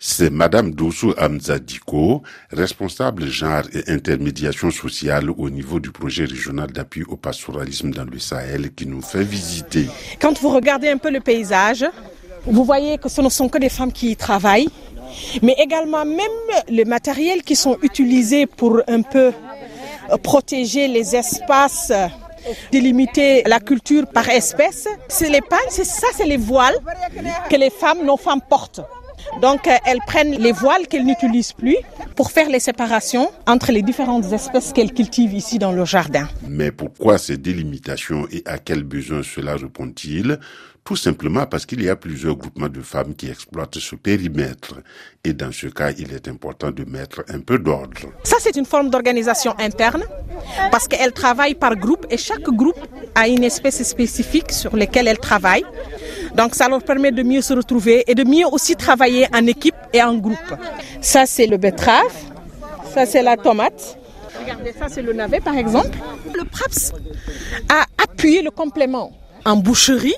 C'est Madame Dossou Amzadiko, responsable genre et intermédiation sociale au niveau du projet régional d'appui au pastoralisme dans le Sahel qui nous fait visiter. Quand vous regardez un peu le paysage, vous voyez que ce ne sont que des femmes qui y travaillent, mais également même les matériels qui sont utilisés pour un peu euh, protéger les espaces délimiter la culture par espèce. C'est les pagnes, c'est ça, c'est les voiles que les femmes, nos femmes portent. Donc euh, elles prennent les voiles qu'elles n'utilisent plus pour faire les séparations entre les différentes espèces qu'elles cultivent ici dans le jardin. Mais pourquoi ces délimitations et à quels besoins cela répond-il? Tout simplement parce qu'il y a plusieurs groupements de femmes qui exploitent ce périmètre. Et dans ce cas, il est important de mettre un peu d'ordre. Ça, c'est une forme d'organisation interne parce qu'elles travaillent par groupe et chaque groupe a une espèce spécifique sur laquelle elles travaillent. Donc ça leur permet de mieux se retrouver et de mieux aussi travailler en équipe et en groupe. Ça, c'est le betterave. Ça, c'est la tomate. Regardez, ça, c'est le navet, par exemple. Le PRAPS a appuyé le complément en boucherie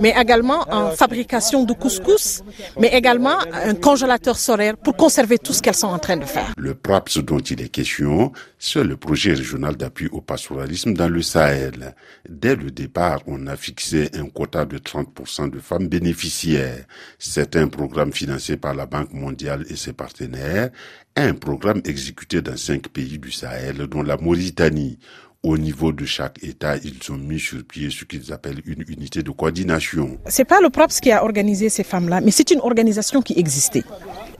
mais également en fabrication de couscous, mais également un congélateur solaire pour conserver tout ce qu'elles sont en train de faire. Le PRAPS dont il est question, c'est le projet régional d'appui au pastoralisme dans le Sahel. Dès le départ, on a fixé un quota de 30% de femmes bénéficiaires. C'est un programme financé par la Banque mondiale et ses partenaires, un programme exécuté dans cinq pays du Sahel, dont la Mauritanie au niveau de chaque État, ils ont mis sur pied ce qu'ils appellent une unité de coordination. C'est pas le PRAPS qui a organisé ces femmes-là, mais c'est une organisation qui existait.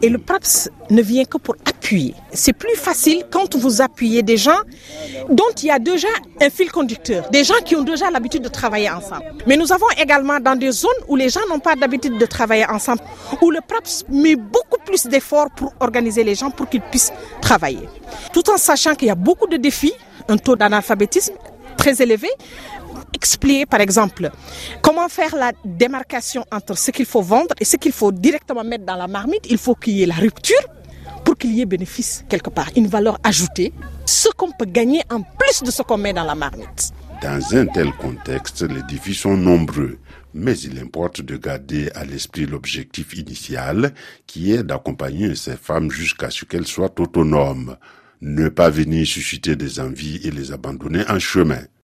Et le PRAPS ne vient que pour appuyer. C'est plus facile quand vous appuyez des gens dont il y a déjà un fil conducteur, des gens qui ont déjà l'habitude de travailler ensemble. Mais nous avons également dans des zones où les gens n'ont pas d'habitude de travailler ensemble, où le PRAPS met beaucoup plus d'efforts pour organiser les gens pour qu'ils puissent travailler. Tout en sachant qu'il y a beaucoup de défis un taux d'analphabétisme très élevé. Expliquer, par exemple, comment faire la démarcation entre ce qu'il faut vendre et ce qu'il faut directement mettre dans la marmite. Il faut qu'il y ait la rupture pour qu'il y ait bénéfice quelque part, une valeur ajoutée, ce qu'on peut gagner en plus de ce qu'on met dans la marmite. Dans un tel contexte, les défis sont nombreux, mais il importe de garder à l'esprit l'objectif initial qui est d'accompagner ces femmes jusqu'à ce qu'elles soient autonomes ne pas venir susciter des envies et les abandonner en chemin.